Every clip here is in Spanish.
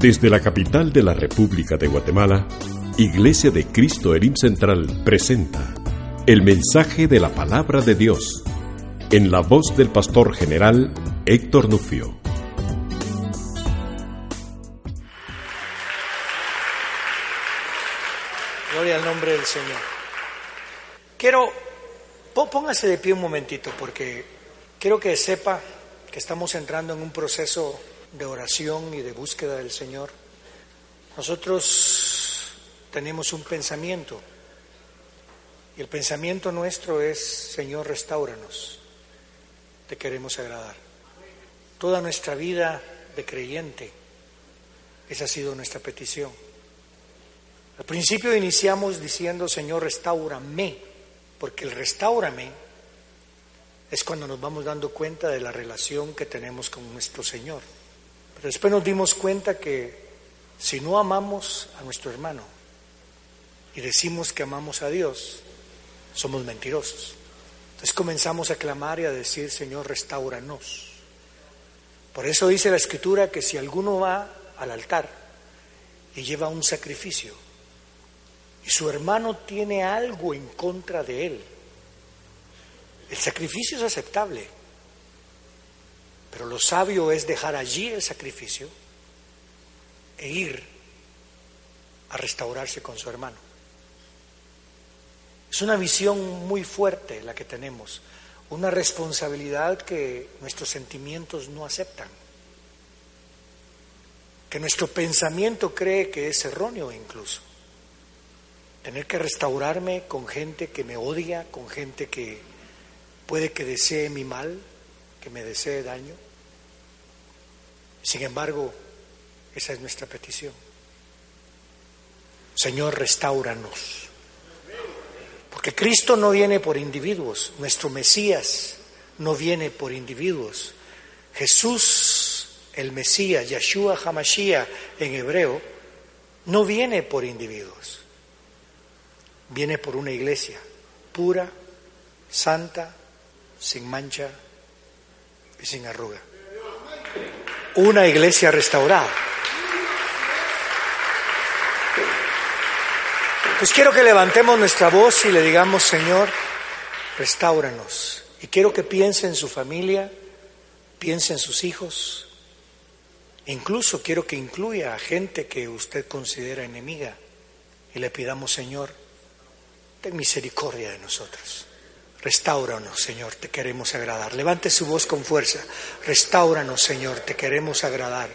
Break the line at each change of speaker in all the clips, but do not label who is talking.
Desde la capital de la República de Guatemala, Iglesia de Cristo Elim Central presenta el mensaje de la palabra de Dios en la voz del pastor general Héctor Nufio.
Gloria al nombre del Señor. Quiero, pó- póngase de pie un momentito porque quiero que sepa que estamos entrando en un proceso de oración y de búsqueda del Señor. Nosotros tenemos un pensamiento y el pensamiento nuestro es, Señor, restauranos. Te queremos agradar. Toda nuestra vida de creyente, esa ha sido nuestra petición. Al principio iniciamos diciendo, Señor, restaurame, porque el restaurame es cuando nos vamos dando cuenta de la relación que tenemos con nuestro Señor. Después nos dimos cuenta que si no amamos a nuestro hermano y decimos que amamos a Dios, somos mentirosos. Entonces comenzamos a clamar y a decir, Señor, restauranos. Por eso dice la Escritura que si alguno va al altar y lleva un sacrificio, y su hermano tiene algo en contra de él, el sacrificio es aceptable, pero lo sabio es dejar allí el sacrificio e ir a restaurarse con su hermano. Es una visión muy fuerte la que tenemos, una responsabilidad que nuestros sentimientos no aceptan, que nuestro pensamiento cree que es erróneo incluso tener que restaurarme con gente que me odia, con gente que puede que desee mi mal, que me desee daño. Sin embargo, esa es nuestra petición. Señor, restauranos. Porque Cristo no viene por individuos, nuestro Mesías no viene por individuos. Jesús, el Mesías, Yeshua Hamashiach en hebreo, no viene por individuos viene por una iglesia pura, santa, sin mancha y sin arruga. Una iglesia restaurada. Pues quiero que levantemos nuestra voz y le digamos, Señor, restauranos. Y quiero que piense en su familia, piense en sus hijos. Incluso quiero que incluya a gente que usted considera enemiga. Y le pidamos, Señor, ten misericordia de nosotros. Restauranos, Señor, te queremos agradar. Levante su voz con fuerza. Restauranos, Señor, te queremos agradar.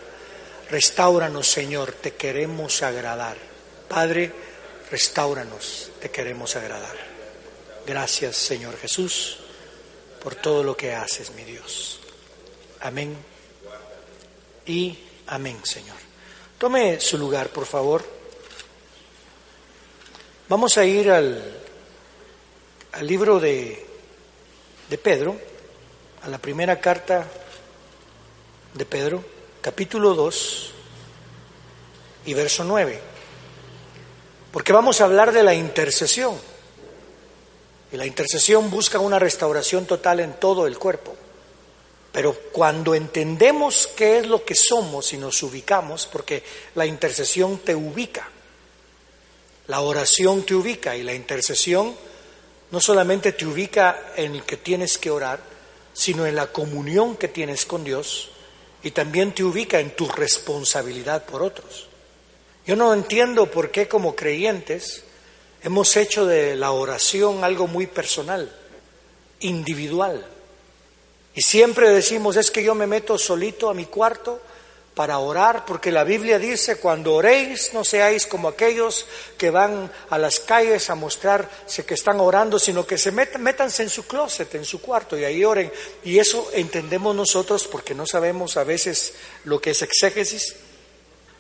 Restauranos, Señor, te queremos agradar. Padre, restauranos, te queremos agradar. Gracias, Señor Jesús, por todo lo que haces, mi Dios. Amén. Y amén, Señor. Tome su lugar, por favor. Vamos a ir al, al libro de, de Pedro, a la primera carta de Pedro, capítulo 2 y verso 9, porque vamos a hablar de la intercesión. Y la intercesión busca una restauración total en todo el cuerpo. Pero cuando entendemos qué es lo que somos y nos ubicamos, porque la intercesión te ubica, la oración te ubica y la intercesión no solamente te ubica en el que tienes que orar, sino en la comunión que tienes con Dios y también te ubica en tu responsabilidad por otros. Yo no entiendo por qué como creyentes hemos hecho de la oración algo muy personal, individual. Y siempre decimos, es que yo me meto solito a mi cuarto para orar, porque la Biblia dice, cuando oréis no seáis como aquellos que van a las calles a mostrarse que están orando, sino que se metan, métanse en su closet, en su cuarto y ahí oren. Y eso entendemos nosotros porque no sabemos a veces lo que es exégesis.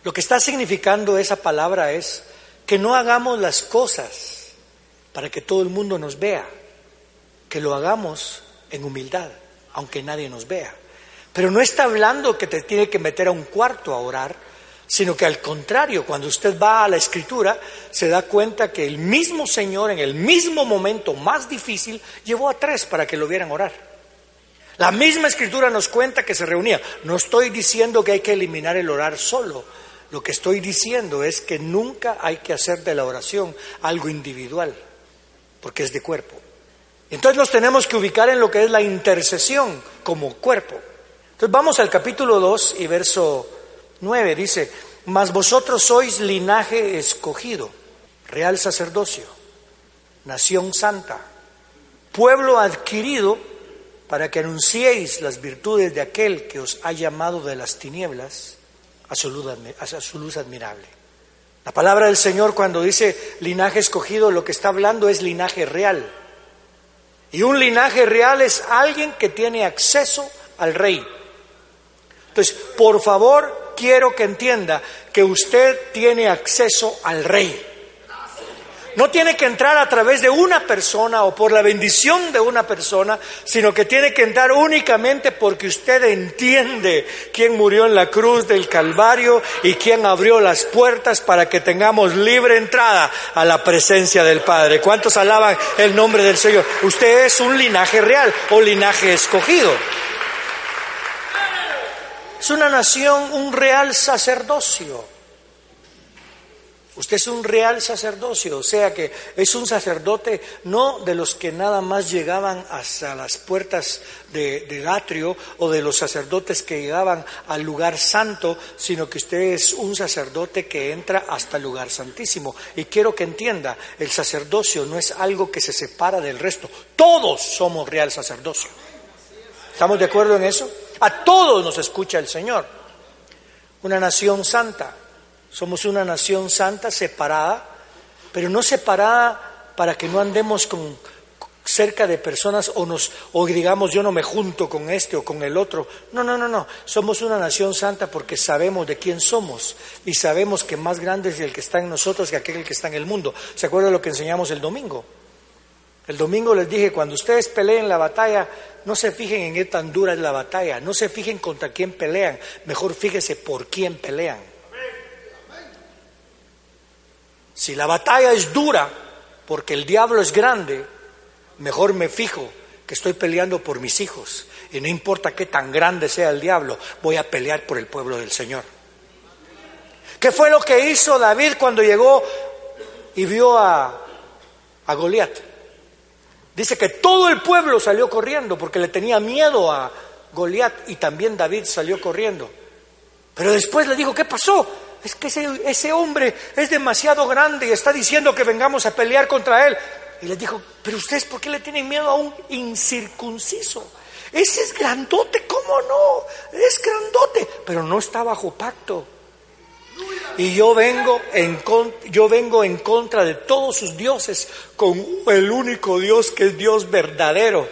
Lo que está significando esa palabra es que no hagamos las cosas para que todo el mundo nos vea, que lo hagamos en humildad, aunque nadie nos vea. Pero no está hablando que te tiene que meter a un cuarto a orar, sino que al contrario, cuando usted va a la escritura, se da cuenta que el mismo Señor en el mismo momento más difícil llevó a tres para que lo vieran orar. La misma escritura nos cuenta que se reunía. No estoy diciendo que hay que eliminar el orar solo. Lo que estoy diciendo es que nunca hay que hacer de la oración algo individual, porque es de cuerpo. Entonces nos tenemos que ubicar en lo que es la intercesión como cuerpo. Entonces vamos al capítulo 2 y verso 9. Dice, mas vosotros sois linaje escogido, real sacerdocio, nación santa, pueblo adquirido para que anunciéis las virtudes de aquel que os ha llamado de las tinieblas a su luz, a su luz admirable. La palabra del Señor cuando dice linaje escogido, lo que está hablando es linaje real. Y un linaje real es alguien que tiene acceso al rey. Entonces, por favor, quiero que entienda que usted tiene acceso al rey. No tiene que entrar a través de una persona o por la bendición de una persona, sino que tiene que entrar únicamente porque usted entiende quién murió en la cruz del Calvario y quién abrió las puertas para que tengamos libre entrada a la presencia del Padre. ¿Cuántos alaban el nombre del Señor? Usted es un linaje real o linaje escogido. Es una nación, un real sacerdocio. Usted es un real sacerdocio, o sea que es un sacerdote no de los que nada más llegaban hasta las puertas del atrio o de los sacerdotes que llegaban al lugar santo, sino que usted es un sacerdote que entra hasta el lugar santísimo. Y quiero que entienda, el sacerdocio no es algo que se separa del resto, todos somos real sacerdocio. ¿Estamos de acuerdo en eso? A todos nos escucha el Señor. Una nación santa. Somos una nación santa separada, pero no separada para que no andemos con, cerca de personas o nos o digamos yo no me junto con este o con el otro. No, no, no, no. Somos una nación santa porque sabemos de quién somos y sabemos que más grande es el que está en nosotros que aquel que está en el mundo. ¿Se acuerda de lo que enseñamos el domingo? El domingo les dije, cuando ustedes peleen la batalla, no se fijen en qué tan dura es la batalla, no se fijen contra quién pelean, mejor fíjese por quién pelean. Si la batalla es dura porque el diablo es grande, mejor me fijo que estoy peleando por mis hijos. Y no importa qué tan grande sea el diablo, voy a pelear por el pueblo del Señor. ¿Qué fue lo que hizo David cuando llegó y vio a, a Goliat? Dice que todo el pueblo salió corriendo porque le tenía miedo a Goliat y también David salió corriendo. Pero después le dijo, ¿qué pasó? Es que ese, ese, hombre es demasiado grande y está diciendo que vengamos a pelear contra él. Y le dijo, pero ustedes, ¿por qué le tienen miedo a un incircunciso? Ese es grandote, ¿cómo no? Es grandote, pero no está bajo pacto. Y yo vengo, en, yo vengo en contra de todos sus dioses con el único Dios que es Dios verdadero.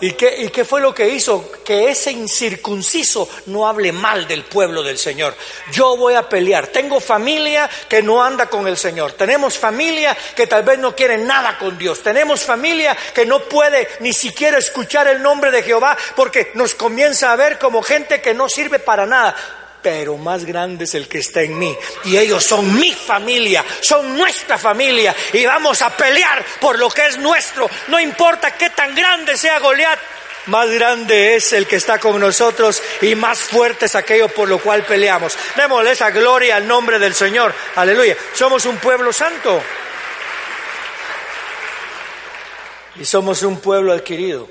¿Y qué, ¿Y qué fue lo que hizo? Que ese incircunciso no hable mal del pueblo del Señor. Yo voy a pelear. Tengo familia que no anda con el Señor. Tenemos familia que tal vez no quiere nada con Dios. Tenemos familia que no puede ni siquiera escuchar el nombre de Jehová porque nos comienza a ver como gente que no sirve para nada pero más grande es el que está en mí. Y ellos son mi familia, son nuestra familia. Y vamos a pelear por lo que es nuestro. No importa qué tan grande sea Goliat, más grande es el que está con nosotros y más fuerte es aquello por lo cual peleamos. Démosle esa gloria al nombre del Señor. Aleluya. Somos un pueblo santo. Y somos un pueblo adquirido.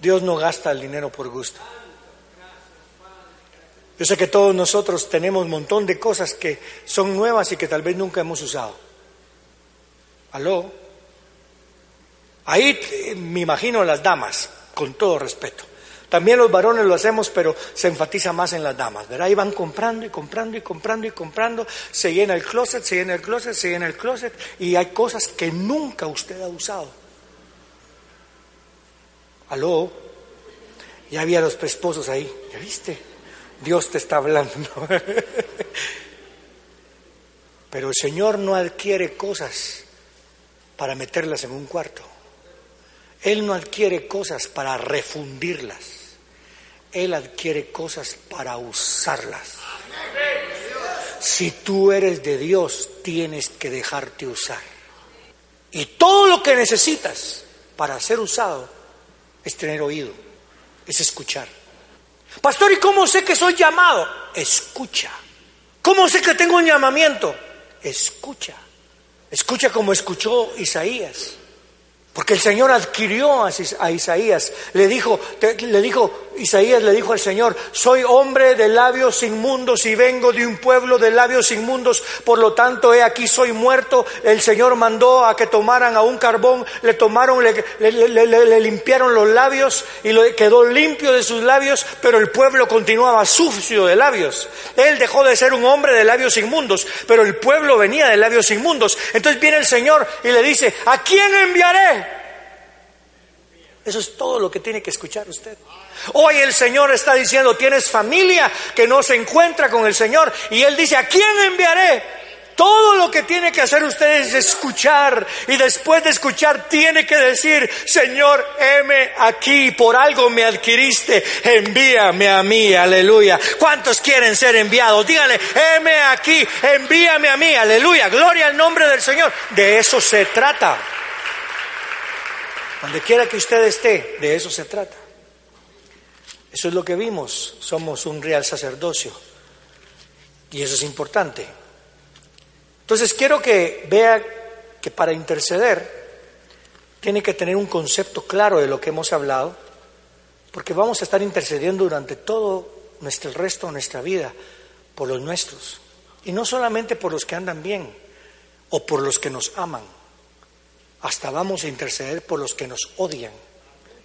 Dios no gasta el dinero por gusto. Yo sé que todos nosotros tenemos un montón de cosas que son nuevas y que tal vez nunca hemos usado. ¿Aló? Ahí me imagino las damas, con todo respeto. También los varones lo hacemos, pero se enfatiza más en las damas, ¿verdad? Ahí van comprando y comprando y comprando y comprando, se llena el closet, se llena el closet, se llena el closet y hay cosas que nunca usted ha usado. Aló, ya había los esposos ahí, ¿ya viste? Dios te está hablando. Pero el Señor no adquiere cosas para meterlas en un cuarto. Él no adquiere cosas para refundirlas. Él adquiere cosas para usarlas. Si tú eres de Dios, tienes que dejarte usar. Y todo lo que necesitas para ser usado es tener oído, es escuchar. Pastor, ¿y cómo sé que soy llamado? Escucha. ¿Cómo sé que tengo un llamamiento? Escucha. Escucha como escuchó Isaías. Porque el Señor adquirió a Isaías. Le dijo, le dijo, Isaías le dijo al Señor, soy hombre de labios inmundos y vengo de un pueblo de labios inmundos, por lo tanto he aquí soy muerto. El Señor mandó a que tomaran a un carbón, le tomaron, le, limpiaron los labios y quedó limpio de sus labios, pero el pueblo continuaba sucio de labios. Él dejó de ser un hombre de labios inmundos, pero el pueblo venía de labios inmundos. Entonces viene el Señor y le dice, ¿a quién enviaré? Eso es todo lo que tiene que escuchar usted. Hoy el Señor está diciendo, tienes familia que no se encuentra con el Señor y Él dice, ¿a quién enviaré? Todo lo que tiene que hacer usted es escuchar y después de escuchar tiene que decir, Señor, heme aquí, por algo me adquiriste, envíame a mí, aleluya. ¿Cuántos quieren ser enviados? Díganle, heme aquí, envíame a mí, aleluya, gloria al nombre del Señor. De eso se trata. Donde quiera que usted esté, de eso se trata. Eso es lo que vimos. Somos un real sacerdocio. Y eso es importante. Entonces quiero que vea que para interceder tiene que tener un concepto claro de lo que hemos hablado, porque vamos a estar intercediendo durante todo nuestro, el resto de nuestra vida por los nuestros. Y no solamente por los que andan bien o por los que nos aman hasta vamos a interceder por los que nos odian.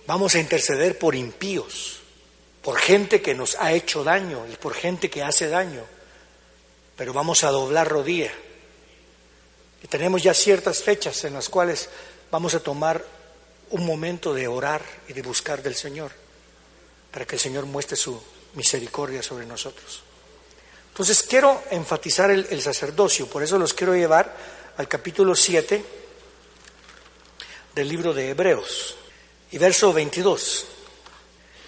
Vamos a interceder por impíos, por gente que nos ha hecho daño y por gente que hace daño. Pero vamos a doblar rodilla. Y tenemos ya ciertas fechas en las cuales vamos a tomar un momento de orar y de buscar del Señor, para que el Señor muestre su misericordia sobre nosotros. Entonces quiero enfatizar el, sacerdocio, por eso los quiero llevar al capítulo 7 del libro de Hebreos. Y verso 22.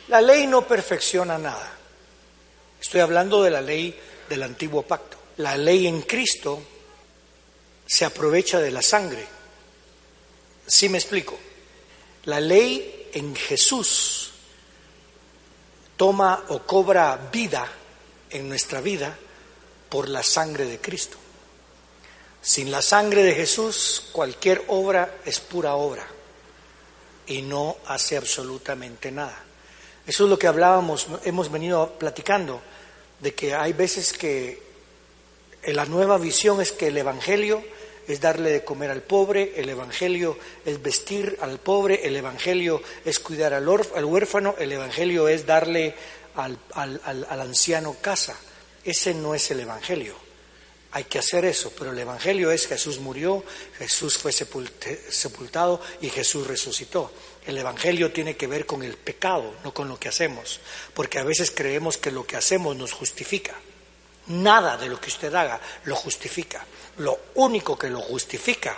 La ley no perfecciona nada. Estoy hablando de la ley del antiguo pacto. La ley en Cristo se aprovecha de la sangre. ¿Sí me explico? La ley en Jesús toma o cobra vida en nuestra vida por la sangre de Cristo. Sin la sangre de Jesús, cualquier obra es pura obra y no hace absolutamente nada. Eso es lo que hablábamos, hemos venido platicando, de que hay veces que la nueva visión es que el Evangelio es darle de comer al pobre, el Evangelio es vestir al pobre, el Evangelio es cuidar al, huérfano, el Evangelio es darle al, al anciano casa. Ese no es el Evangelio. Hay que hacer eso, pero el Evangelio es Jesús murió, Jesús fue sepultado y Jesús resucitó. El Evangelio tiene que ver con el pecado, no con lo que hacemos, porque a veces creemos que lo que hacemos nos justifica. Nada de lo que usted haga lo justifica. Lo único que lo justifica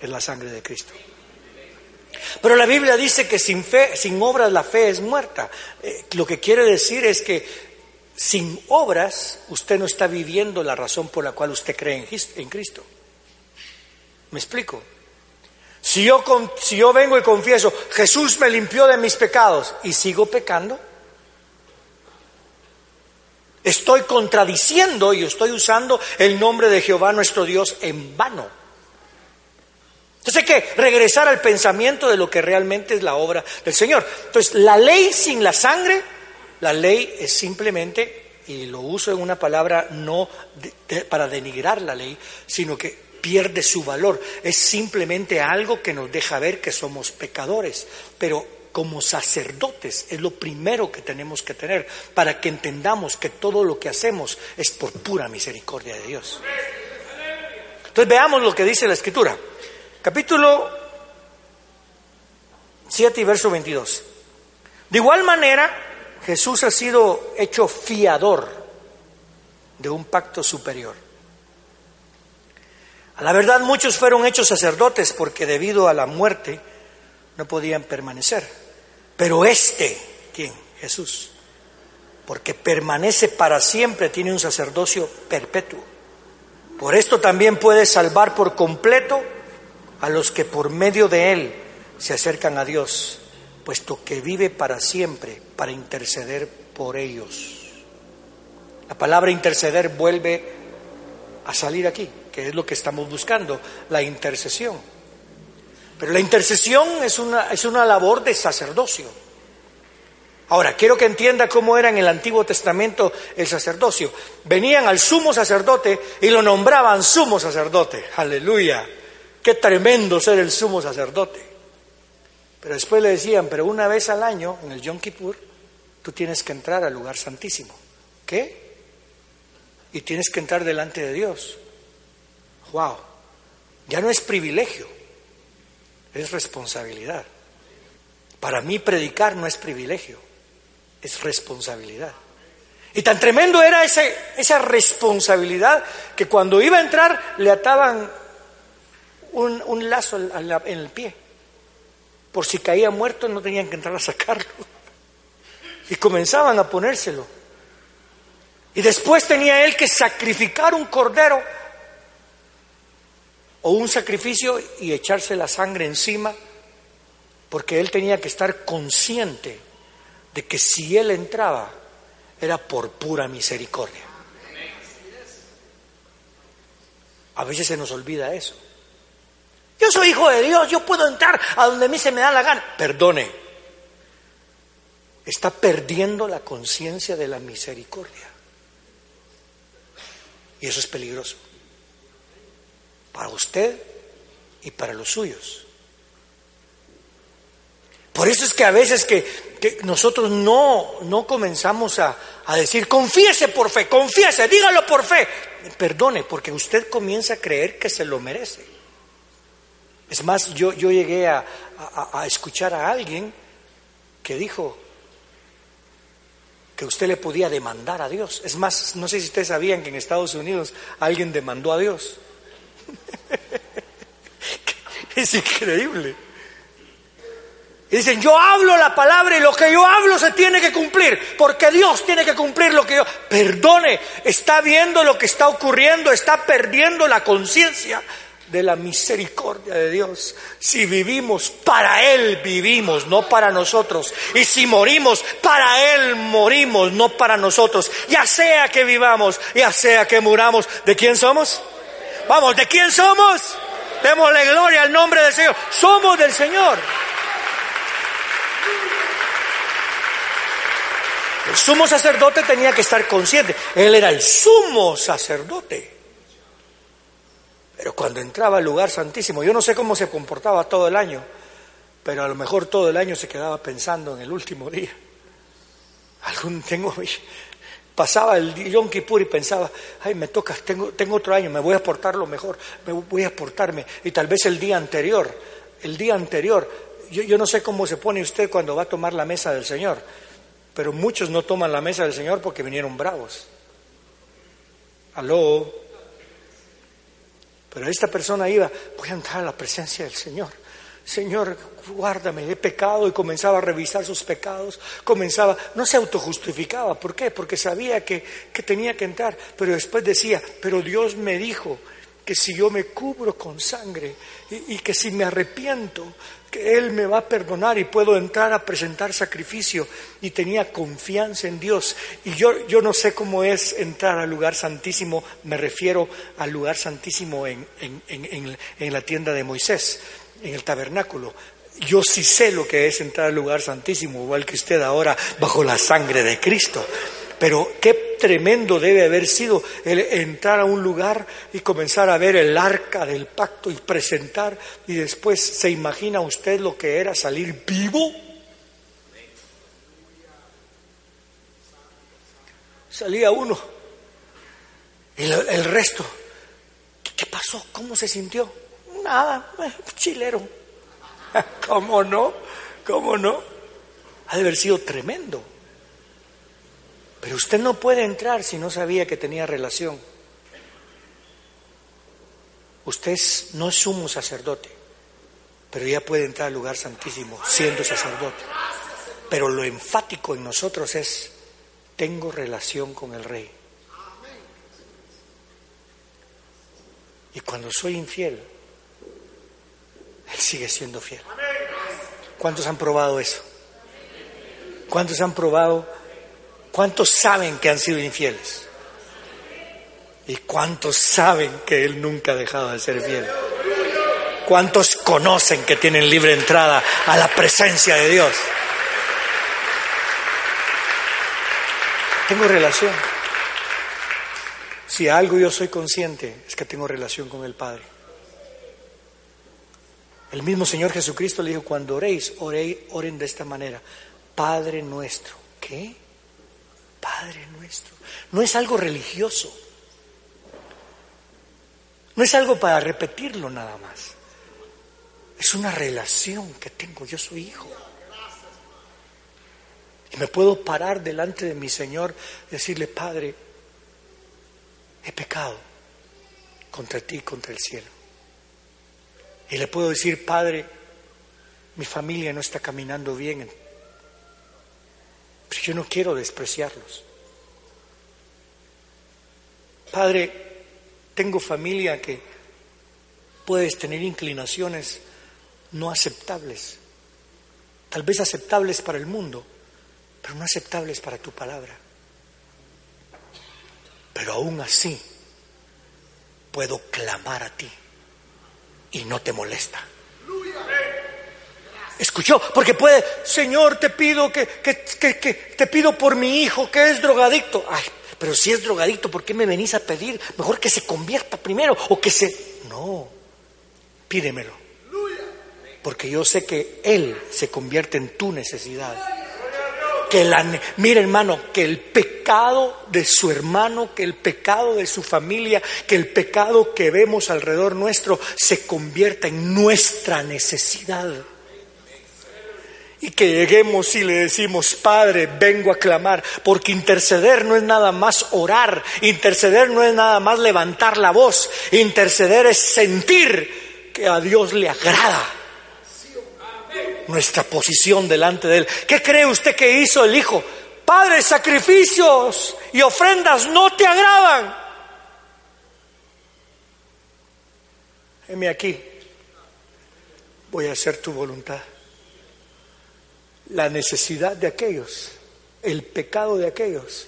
es la sangre de Cristo. Pero la Biblia dice que sin fe, sin obras la fe es muerta. Eh, lo que quiere decir es que sin obras, usted no está viviendo la razón por la cual usted cree en Cristo. ¿Me explico? Si yo, si yo vengo y confieso, Jesús me limpió de mis pecados y sigo pecando, estoy contradiciendo y estoy usando el nombre de Jehová nuestro Dios en vano. Entonces hay que regresar al pensamiento de lo que realmente es la obra del Señor. Entonces, la ley sin la sangre la ley es simplemente, y lo uso en una palabra no para denigrar la ley, sino que pierde su valor. Es simplemente algo que nos deja ver que somos pecadores. Pero como sacerdotes es lo primero que tenemos que tener para que entendamos que todo lo que hacemos es por pura misericordia de Dios. Entonces veamos lo que dice la escritura. Capítulo 7 y verso 22. De igual manera, Jesús ha sido hecho fiador de un pacto superior. A la verdad muchos fueron hechos sacerdotes porque debido a la muerte no podían permanecer. Pero este, ¿quién? Jesús. Porque permanece para siempre, tiene un sacerdocio perpetuo. Por esto también puede salvar por completo a los que por medio de él se acercan a Dios, puesto que vive para siempre para interceder por ellos. La palabra interceder vuelve a salir aquí, que es lo que estamos buscando, la intercesión. Pero la intercesión es una, es una labor de sacerdocio. Ahora, quiero que entienda cómo era en el Antiguo Testamento el sacerdocio. Venían al sumo sacerdote y lo nombraban sumo sacerdote. Aleluya. Qué tremendo ser el sumo sacerdote. Pero después le decían, pero una vez al año, en el Yom Kippur, tú tienes que entrar al lugar santísimo. ¿Qué? Y tienes que entrar delante de Dios. Wow. Ya no es privilegio, es responsabilidad. Para mí predicar no es privilegio, es responsabilidad. Y tan tremendo era ese, esa responsabilidad que cuando iba a entrar le ataban un, un lazo en el pie. Por si caía muerto no tenían que entrar a sacarlo. Y comenzaban a ponérselo. Y después tenía él que sacrificar un cordero o un sacrificio y echarse la sangre encima, porque él tenía que estar consciente de que si él entraba era por pura misericordia. A veces se nos olvida eso. Yo soy hijo de Dios, yo puedo entrar a donde a mí se me da la gana. Perdone, está perdiendo la conciencia de la misericordia. Y eso es peligroso para usted y para los suyos. Por eso es que a veces que, nosotros no, no comenzamos a, a, decir, confiese por fe, confiese, dígalo por fe. Perdone, porque usted comienza a creer que se lo merece. Es más, yo, yo llegué a, a, a escuchar a alguien que dijo que usted le podía demandar a Dios. Es más, no sé si ustedes sabían que en Estados Unidos alguien demandó a Dios. es increíble. Y dicen, yo hablo la palabra y lo que yo hablo se tiene que cumplir, porque Dios tiene que cumplir lo que yo... Perdone, está viendo lo que está ocurriendo, está perdiendo la conciencia de la misericordia de Dios. Si vivimos, para Él vivimos, no para nosotros. Y si morimos, para Él morimos, no para nosotros. Ya sea que vivamos, ya sea que muramos, ¿de quién somos? Vamos, ¿de quién somos? Démosle gloria al nombre del Señor. Somos del Señor. El sumo sacerdote tenía que estar consciente. Él era el sumo sacerdote. Pero cuando entraba al lugar santísimo, yo no sé cómo se comportaba todo el año, pero a lo mejor todo el año se quedaba pensando en el último día. Algún tengo pasaba el Yom Kippur y pensaba, ay, me toca, tengo, tengo otro año, me voy a portar lo mejor, me voy a portarme. Y tal vez el día anterior, el día anterior, yo, yo no sé cómo se pone usted cuando va a tomar la mesa del Señor, pero muchos no toman la mesa del Señor porque vinieron bravos. Aló. Pero esta persona iba, voy a entrar a la presencia del Señor. Señor, guárdame, he pecado y comenzaba a revisar sus pecados, comenzaba, no se autojustificaba, ¿por qué? Porque sabía que, que tenía que entrar, pero después decía, pero Dios me dijo que si yo me cubro con sangre y, que si me arrepiento, que Él me va a perdonar y puedo entrar a presentar sacrificio. Y tenía confianza en Dios. Y yo, yo no sé cómo es entrar al lugar santísimo, me refiero al lugar santísimo en, en, en, en la tienda de Moisés en el tabernáculo. Yo sí sé lo que es entrar al lugar santísimo, igual que usted ahora, bajo la sangre de Cristo. Pero qué tremendo debe haber sido el entrar a un lugar y comenzar a ver el arca del pacto y presentar y después se imagina usted lo que era salir vivo. Salía uno y el, resto. ¿Qué, ¿Qué pasó? ¿Cómo se sintió? Nada, chilero. ¿Cómo no? ¿Cómo no? Ha de haber sido tremendo. Pero usted no puede entrar si no sabía que tenía relación. Usted no es sumo sacerdote, pero ya puede entrar al lugar santísimo siendo sacerdote. Pero lo enfático en nosotros es, tengo relación con el rey. Y cuando soy infiel, Él sigue siendo fiel. ¿Cuántos han probado eso? ¿Cuántos han probado? ¿Cuántos saben que han sido infieles? ¿Y cuántos saben que Él nunca ha dejado de ser fiel? ¿Cuántos conocen que tienen libre entrada a la presencia de Dios? Tengo relación. Si algo yo soy consciente es que tengo relación con el Padre. El mismo Señor Jesucristo le dijo, cuando oréis, oren de esta manera. Padre nuestro. ¿Qué? Padre nuestro. No es algo religioso. No es algo para repetirlo nada más. Es una relación que tengo. Yo soy hijo. Y me puedo parar delante de mi Señor y decirle, Padre, he pecado contra ti y contra el cielo. Y le puedo decir, Padre, mi familia no está caminando bien, yo no quiero despreciarlos. Padre, tengo familia que puedes tener inclinaciones no aceptables, tal vez aceptables para el mundo, pero no aceptables para tu palabra. Pero aún así puedo clamar a ti y no te molesta. Escuchó, porque puede, Señor, te pido que, que, que, te pido por mi hijo que es drogadicto. Ay, pero si es drogadicto, ¿por qué me venís a pedir? Mejor que se convierta primero o que se... No, pídemelo. Porque yo sé que Él se convierte en tu necesidad que la, mire hermano, que el pecado de su hermano, que el pecado de su familia, que el pecado que vemos alrededor nuestro se convierta en nuestra necesidad. Y que lleguemos y le decimos, Padre, vengo a clamar, porque interceder no es nada más orar, interceder no es nada más levantar la voz, interceder es sentir que a Dios le agrada nuestra posición delante de Él. ¿Qué cree usted que hizo el Hijo? Padre, sacrificios y ofrendas no te agradan. Heme aquí, voy a hacer tu voluntad. La necesidad de aquellos, el pecado de aquellos,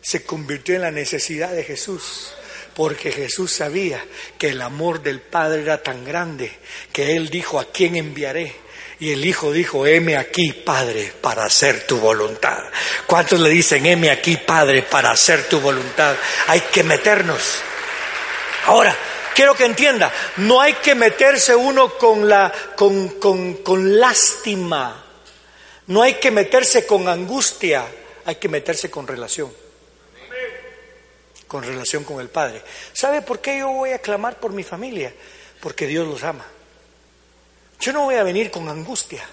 se convirtió en la necesidad de Jesús porque Jesús sabía que el amor del Padre era tan grande que Él dijo, ¿a quién enviaré? Y el hijo dijo, heme aquí, Padre, para hacer tu voluntad. ¿Cuántos le dicen, heme aquí, Padre, para hacer tu voluntad? Hay que meternos. Ahora, quiero que entienda, no hay que meterse uno con, la, con, con, con lástima, no hay que meterse con angustia, hay que meterse con relación con relación con el Padre. ¿Sabe por qué yo voy a clamar por mi familia? Porque Dios los ama. Yo no voy a venir con angustia.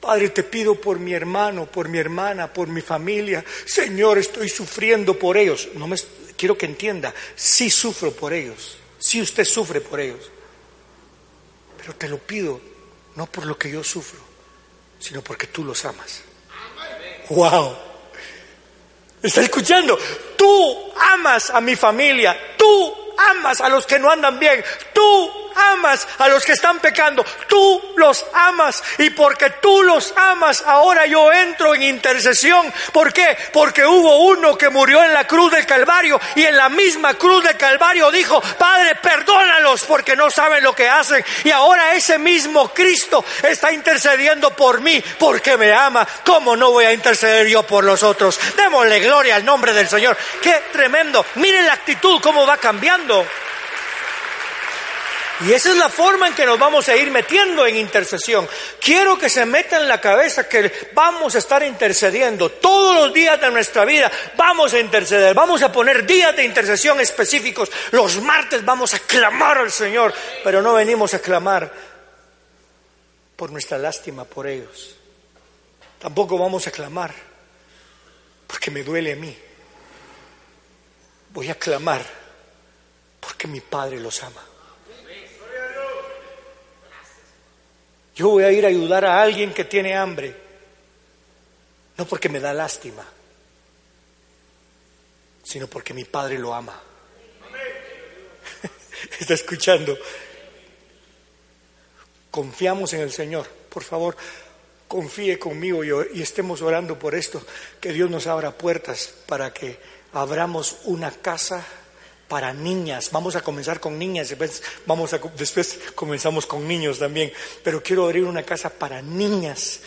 Padre, te pido por mi hermano, por mi hermana, por mi familia. Señor, estoy sufriendo por ellos. No me quiero que entienda, sí sufro por ellos. Sí usted sufre por ellos. Pero te lo pido no por lo que yo sufro, sino porque tú los amas. Wow. ¿Está escuchando? Tú amas a mi familia, tú amas a los que no andan bien, tú amas a los que están pecando, tú los amas y porque tú los amas, ahora yo entro en intercesión. ¿Por qué? Porque hubo uno que murió en la cruz del Calvario y en la misma cruz del Calvario dijo, Padre, perdónalos porque no saben lo que hacen. Y ahora ese mismo Cristo está intercediendo por mí porque me ama. ¿Cómo no voy a interceder yo por los otros? Démosle gloria al nombre del Señor. Qué tremendo. Miren la actitud, cómo va cambiando. Y esa es la forma en que nos vamos a ir metiendo en intercesión. Quiero que se meta en la cabeza que vamos a estar intercediendo todos los días de nuestra vida. Vamos a interceder, vamos a poner días de intercesión específicos. Los martes vamos a clamar al Señor, pero no venimos a clamar por nuestra lástima por ellos. Tampoco vamos a clamar porque me duele a mí. Voy a clamar porque mi Padre los ama. Yo voy a ir a ayudar a alguien que tiene hambre, no porque me da lástima, sino porque mi Padre lo ama. Está escuchando. Confiamos en el Señor. Por favor, confíe conmigo y, estemos orando por esto, que Dios nos abra puertas para que abramos una casa para niñas. Vamos a comenzar con niñas, después, vamos a, después comenzamos con niños también. Pero quiero abrir una casa para niñas.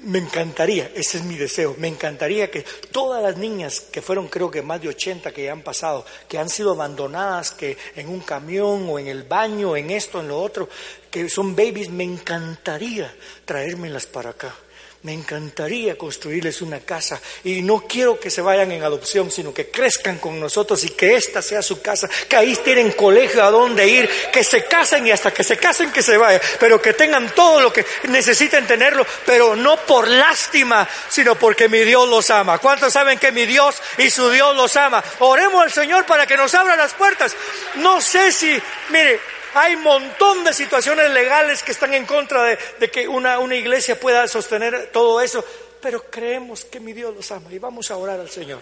me encantaría, ese es mi deseo, me encantaría que todas las niñas, que fueron creo que más de 80 que ya han pasado, que han sido abandonadas, que en un camión o en el baño, en esto, en lo otro, que son babies, me encantaría traérmelas para acá me encantaría construirles una casa y no quiero que se vayan en adopción, sino que crezcan con nosotros y que esta sea su casa, que ahí tienen colegio a donde ir, que se casen y hasta que se casen que se vayan, pero que tengan todo lo que necesiten tenerlo, pero no por lástima, sino porque mi Dios los ama. ¿Cuántos saben que mi Dios y su Dios los ama? Oremos al Señor para que nos abra las puertas. No sé si, mire, hay un montón de situaciones legales que están en contra de, que una, una iglesia pueda sostener todo eso, pero creemos que mi Dios los ama y vamos a orar al Señor.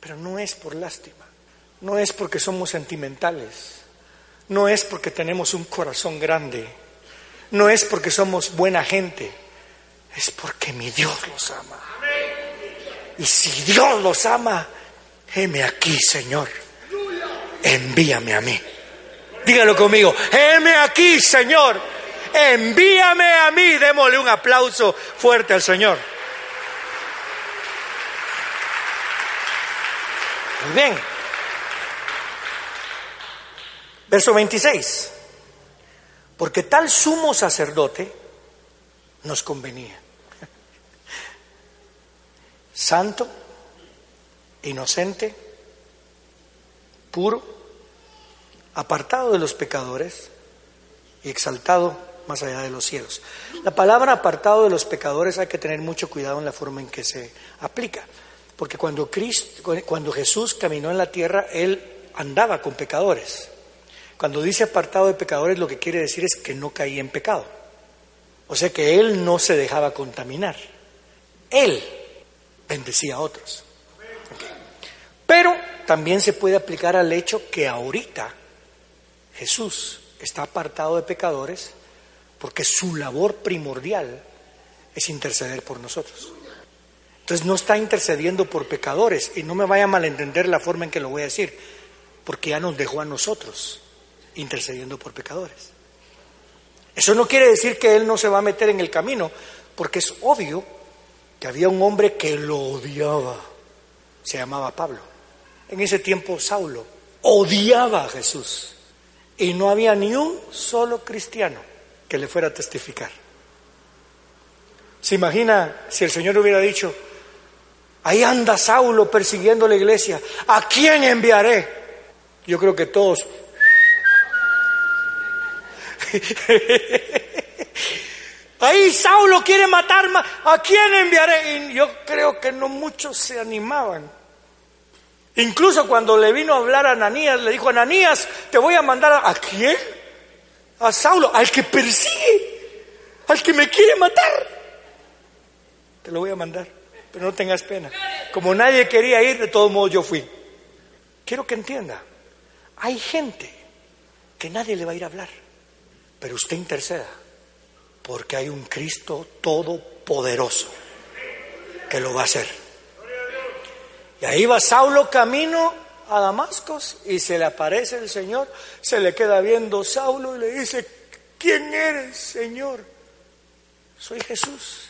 Pero no es por lástima, no es porque somos sentimentales, no es porque tenemos un corazón grande, no es porque somos buena gente, es porque mi Dios los ama. Y si Dios los ama, heme aquí, Señor envíame a mí. Dígalo conmigo, heme aquí, Señor, envíame a mí. Démosle un aplauso fuerte al Señor. Muy bien. Verso 26. Porque tal sumo sacerdote nos convenía. Santo, inocente, puro, apartado de los pecadores y exaltado más allá de los cielos. La palabra apartado de los pecadores hay que tener mucho cuidado en la forma en que se aplica, porque cuando, Cristo, cuando Jesús caminó en la tierra, Él andaba con pecadores. Cuando dice apartado de pecadores, lo que quiere decir es que no caía en pecado. O sea que Él no se dejaba contaminar. Él bendecía a otros. Pero también se puede aplicar al hecho que ahorita Jesús está apartado de pecadores porque su labor primordial es interceder por nosotros. Entonces no está intercediendo por pecadores y no me vaya a malentender la forma en que lo voy a decir, porque ya nos dejó a nosotros intercediendo por pecadores. Eso no quiere decir que Él no se va a meter en el camino, porque es obvio que había un hombre que lo odiaba, se llamaba Pablo. En ese tiempo Saulo odiaba a Jesús. Y no había ni un solo cristiano que le fuera a testificar. ¿Se imagina si el Señor hubiera dicho, ahí anda Saulo persiguiendo la iglesia, ¿a quién enviaré? Yo creo que todos... Ahí Saulo quiere matar, ¿a quién enviaré? Y yo creo que no muchos se animaban. Incluso cuando le vino a hablar a Ananías, le dijo, Ananías, te voy a mandar a, ¿a quién? A Saulo, al que persigue, al que me quiere matar. Te lo voy a mandar, pero no tengas pena. Como nadie quería ir, de todos modos yo fui. Quiero que entienda, hay gente que nadie le va a ir a hablar, pero usted interceda, porque hay un Cristo todopoderoso que lo va a hacer. Ahí va Saulo camino a Damasco y se le aparece el Señor, se le queda viendo Saulo y le dice, ¿quién eres, Señor? Soy Jesús,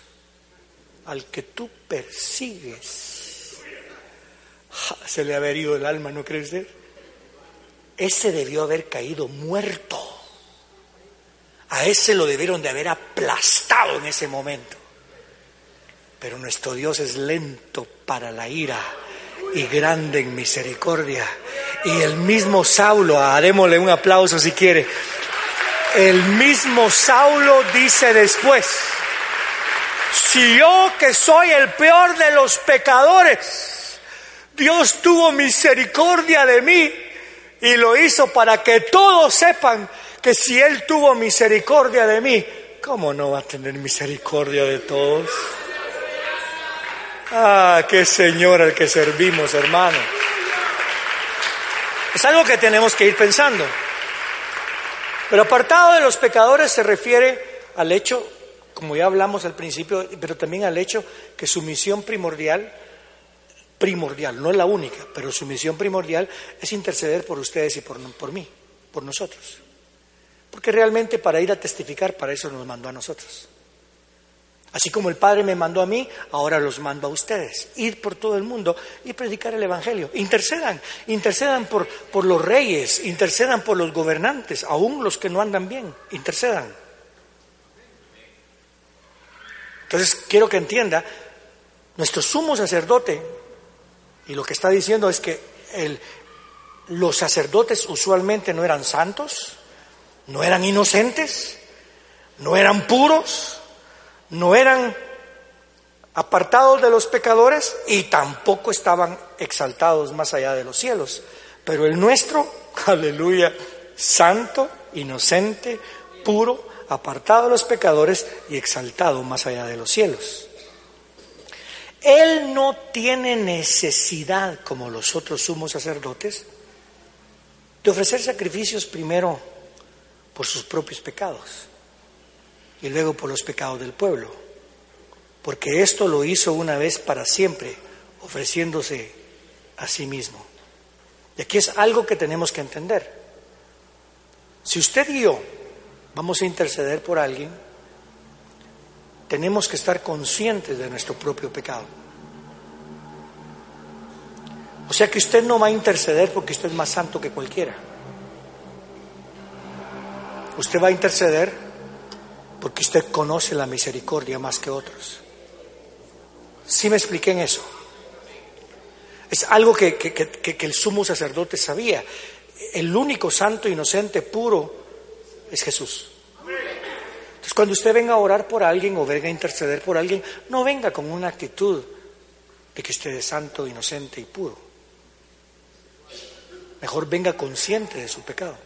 al que tú persigues. Se le ha herido el alma, ¿no crees? ese debió haber caído muerto. A ese lo debieron de haber aplastado en ese momento. Pero nuestro Dios es lento para la ira y grande en misericordia. Y el mismo Saulo, démosle un aplauso si quiere, el mismo Saulo dice después, si yo que soy el peor de los pecadores, Dios tuvo misericordia de mí y lo hizo para que todos sepan que si Él tuvo misericordia de mí, ¿cómo no va a tener misericordia de todos? Ah, qué Señor al que servimos, hermano. Es algo que tenemos que ir pensando. Pero apartado de los pecadores se refiere al hecho, como ya hablamos al principio, pero también al hecho que su misión primordial, primordial, no es la única, pero su misión primordial es interceder por ustedes y por, por mí, por nosotros. Porque realmente para ir a testificar, para eso nos mandó a nosotros. Así como el Padre me mandó a mí, ahora los mando a ustedes. Ir por todo el mundo y predicar el Evangelio. Intercedan, intercedan por, por los reyes, intercedan por los gobernantes, aún los que no andan bien, intercedan. Entonces, quiero que entienda, nuestro sumo sacerdote, y lo que está diciendo es que el, los sacerdotes usualmente no eran santos, no eran inocentes, no eran puros, no eran apartados de los pecadores y tampoco estaban exaltados más allá de los cielos. Pero el nuestro, aleluya, santo, inocente, puro, apartado de los pecadores y exaltado más allá de los cielos. Él no tiene necesidad, como los otros sumos sacerdotes, de ofrecer sacrificios primero por sus propios pecados y luego por los pecados del pueblo, porque esto lo hizo una vez para siempre, ofreciéndose a sí mismo. Y aquí es algo que tenemos que entender. Si usted y yo vamos a interceder por alguien, tenemos que estar conscientes de nuestro propio pecado. O sea que usted no va a interceder porque usted es más santo que cualquiera. Usted va a interceder porque usted conoce la misericordia más que otros. ¿Sí me expliqué en eso? Es algo que, que, el sumo sacerdote sabía. El único santo, inocente, puro es Jesús. Entonces, cuando usted venga a orar por alguien o venga a interceder por alguien, no venga con una actitud de que usted es santo, inocente y puro. Mejor venga consciente de su pecado.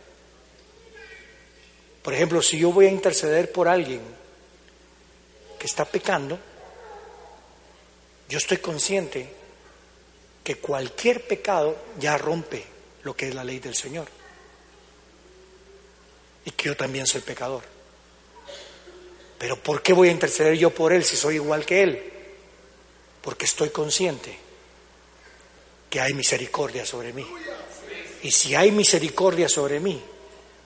Por ejemplo, si yo voy a interceder por alguien que está pecando, yo estoy consciente que cualquier pecado ya rompe lo que es la ley del Señor. Y que yo también soy pecador. Pero ¿por qué voy a interceder yo por él si soy igual que él? Porque estoy consciente que hay misericordia sobre mí. Y si hay misericordia sobre mí,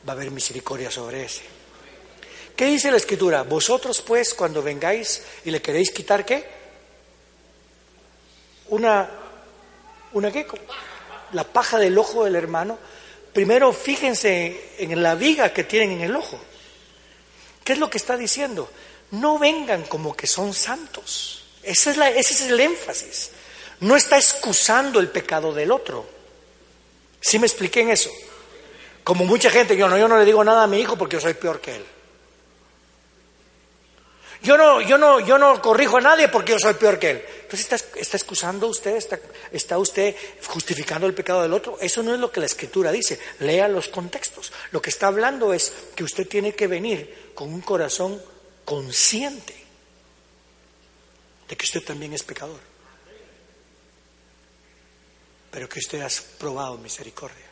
va a haber misericordia sobre ese. ¿Qué dice la escritura? Vosotros pues cuando vengáis y le queréis quitar qué? Una, una qué? La paja del ojo del hermano. Primero fíjense en la viga que tienen en el ojo. ¿Qué es lo que está diciendo? No vengan como que son santos. Ese es, la, ese es el énfasis. No está excusando el pecado del otro. ¿Sí me expliqué en eso? Como mucha gente, yo no, yo no le digo nada a mi hijo porque yo soy peor que él. Yo no, yo no, yo no corrijo a nadie porque yo soy peor que él. Entonces está, está excusando usted, está, está, usted justificando el pecado del otro. Eso no es lo que la escritura dice. Lea los contextos. Lo que está hablando es que usted tiene que venir con un corazón consciente de que usted también es pecador. Pero que usted ha probado misericordia.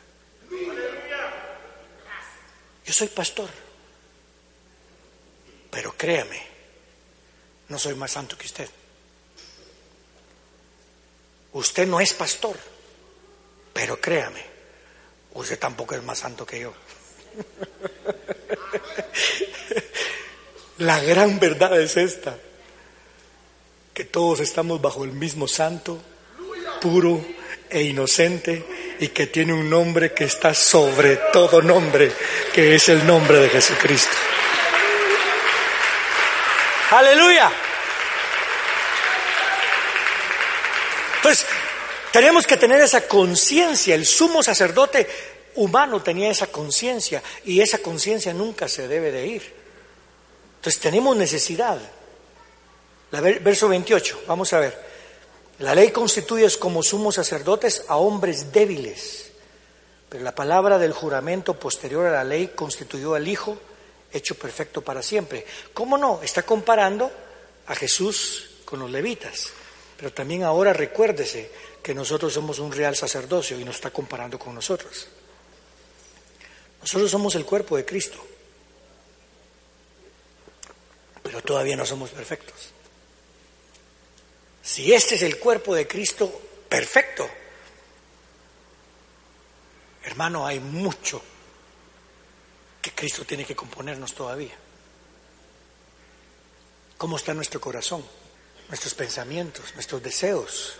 Yo soy pastor, pero créame, no soy más santo que usted. Usted no es pastor, pero créame, usted tampoco es más santo que yo. La gran verdad es esta, que todos estamos bajo el mismo santo, puro e inocente y que tiene un nombre que está sobre todo nombre, que es el nombre de Jesucristo. Aleluya. Pues tenemos que tener esa conciencia. El sumo sacerdote humano tenía esa conciencia y esa conciencia nunca se debe de ir. Entonces tenemos necesidad. La, verso 28, vamos a ver. La ley constituye como sumos sacerdotes a hombres débiles, pero la palabra del juramento posterior a la ley constituyó al Hijo hecho perfecto para siempre. ¿Cómo no? Está comparando a Jesús con los levitas. Pero también ahora recuérdese que nosotros somos un real sacerdocio y nos está comparando con nosotros. Nosotros somos el cuerpo de Cristo, pero todavía no somos perfectos. Si este es el cuerpo de Cristo perfecto, hermano, hay mucho que Cristo tiene que componernos todavía. ¿Cómo está nuestro corazón, nuestros pensamientos, nuestros deseos?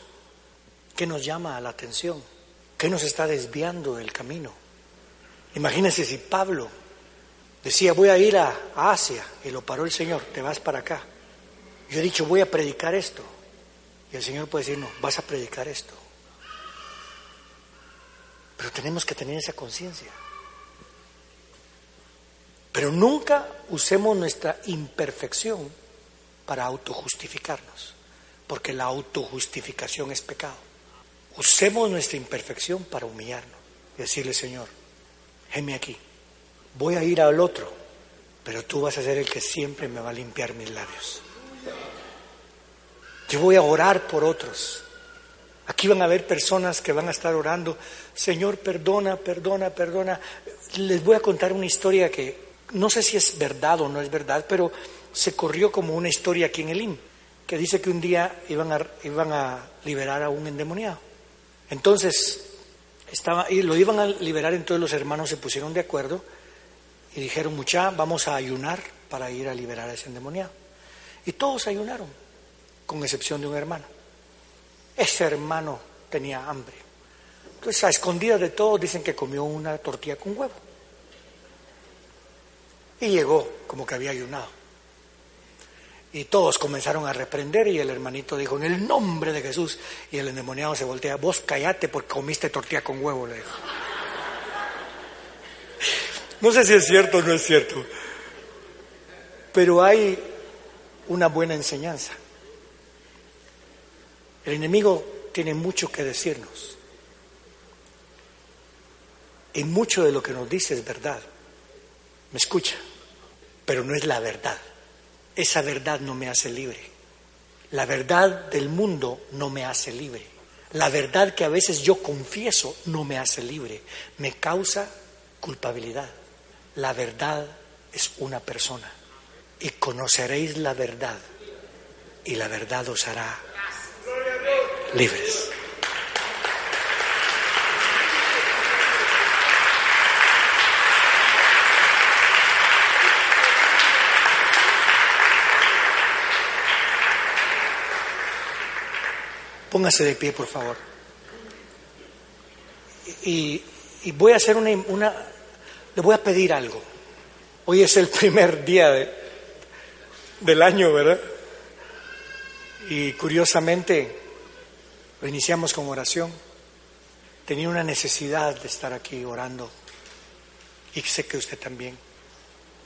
¿Qué nos llama a la atención? ¿Qué nos está desviando del camino? Imagínense si Pablo decía, voy a ir a Asia, y lo paró el Señor, te vas para acá. Yo he dicho, voy a predicar esto. Y el Señor puede decir, no, vas a predicar esto. Pero tenemos que tener esa conciencia. Pero nunca usemos nuestra imperfección para autojustificarnos, porque la autojustificación es pecado. Usemos nuestra imperfección para humillarnos y decirle, Señor, heme aquí, voy a ir al otro, pero tú vas a ser el que siempre me va a limpiar mis labios. Yo voy a orar por otros. Aquí van a haber personas que van a estar orando, Señor, perdona, perdona, perdona. Les voy a contar una historia que no sé si es verdad o no es verdad, pero se corrió como una historia aquí en el IM, que dice que un día iban a, iban a liberar a un endemoniado. Entonces, estaba, y lo iban a liberar, entonces los hermanos se pusieron de acuerdo y dijeron, mucha, vamos a ayunar para ir a liberar a ese endemoniado. Y todos ayunaron con excepción de un hermano. Ese hermano tenía hambre. Entonces, a escondidas de todos, dicen que comió una tortilla con huevo. Y llegó como que había ayunado. Y todos comenzaron a reprender y el hermanito dijo, en el nombre de Jesús. Y el endemoniado se voltea, vos callate porque comiste tortilla con huevo, le dijo. No sé si es cierto o no es cierto, pero hay una buena enseñanza. El enemigo tiene mucho que decirnos. Y mucho de lo que nos dice es verdad. Me escucha, pero no es la verdad. Esa verdad no me hace libre. La verdad del mundo no me hace libre. La verdad que a veces yo confieso no me hace libre. Me causa culpabilidad. La verdad es una persona. Y conoceréis la verdad. Y la verdad os hará libres. Póngase de pie, por favor. Y, voy a hacer una, una, le voy a pedir algo. Hoy es el primer día de, del año, ¿verdad? Y curiosamente, lo iniciamos con oración. Tenía una necesidad de estar aquí orando y sé que usted también.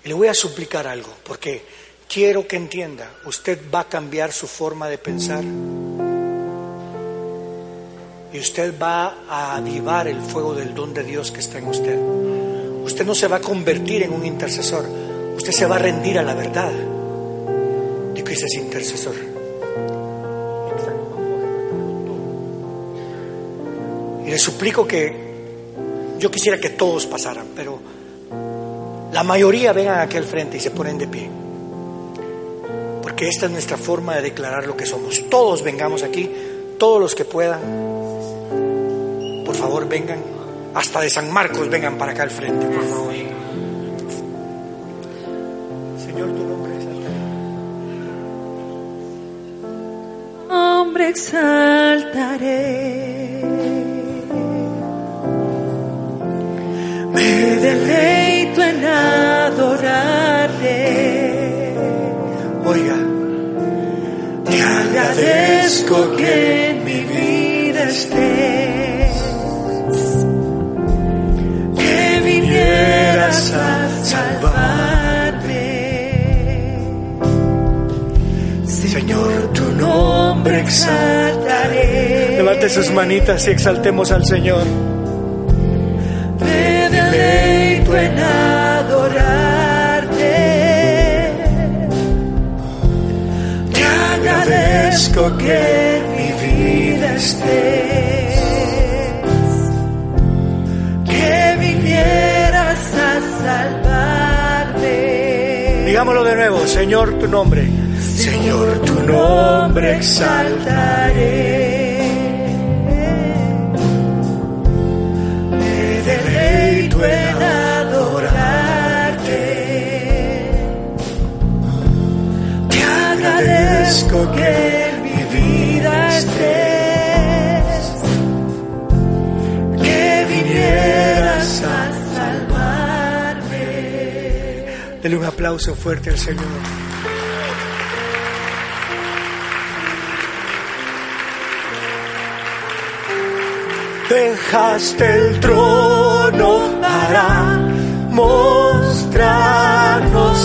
Y le voy a suplicar algo, porque quiero que entienda, usted va a cambiar su forma de pensar y usted va a avivar el fuego del don de Dios que está en usted. Usted no se va a convertir en un intercesor, usted se va a rendir a la verdad de que es intercesor. Y le suplico que yo quisiera que todos pasaran, pero la mayoría vengan aquí al frente y se ponen de pie. Porque esta es nuestra forma de declarar lo que somos. Todos vengamos aquí, todos los que puedan. Por favor, vengan. Hasta de San Marcos vengan para acá al frente, por favor. Señor, tu nombre exaltaré. Hombre exaltaré
deleito en adorarte.
Oiga,
te agradezco que en mi vida estés, que vinieras a salvarme. Señor, tu nombre exaltaré.
Levante sus manitas y exaltemos al Señor.
Que en mi vida estés. Que vinieras a salvarme.
Digámoslo de nuevo, Señor, tu nombre.
Señor, tu nombre exaltaré. Me deleito en adorarte. Te agradezco que
aplauso fuerte al Señor. Dejaste el trono para mostrarnos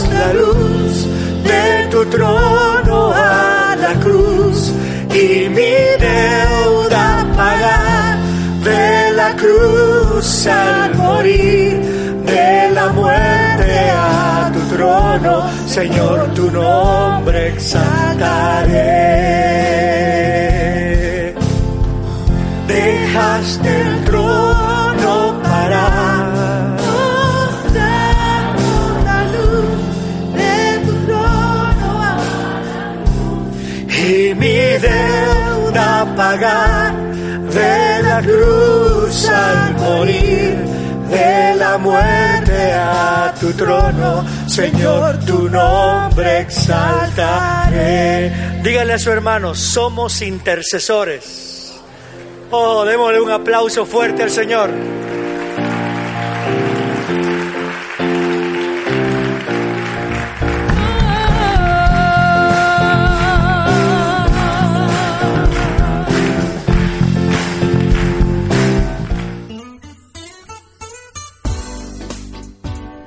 la luz de tu trono a la cruz y mi deuda pagar de la cruz al morir de la muerte trono, Señor, tu nombre exaltaré. Dejaste el trono para
mostrarnos la luz de tu trono
y mi deuda pagar de la cruz al morir de la muerte a tu trono, Señor, tu nombre exaltaré. Dígale a su hermano, somos intercesores. Oh, démosle un aplauso fuerte al Señor.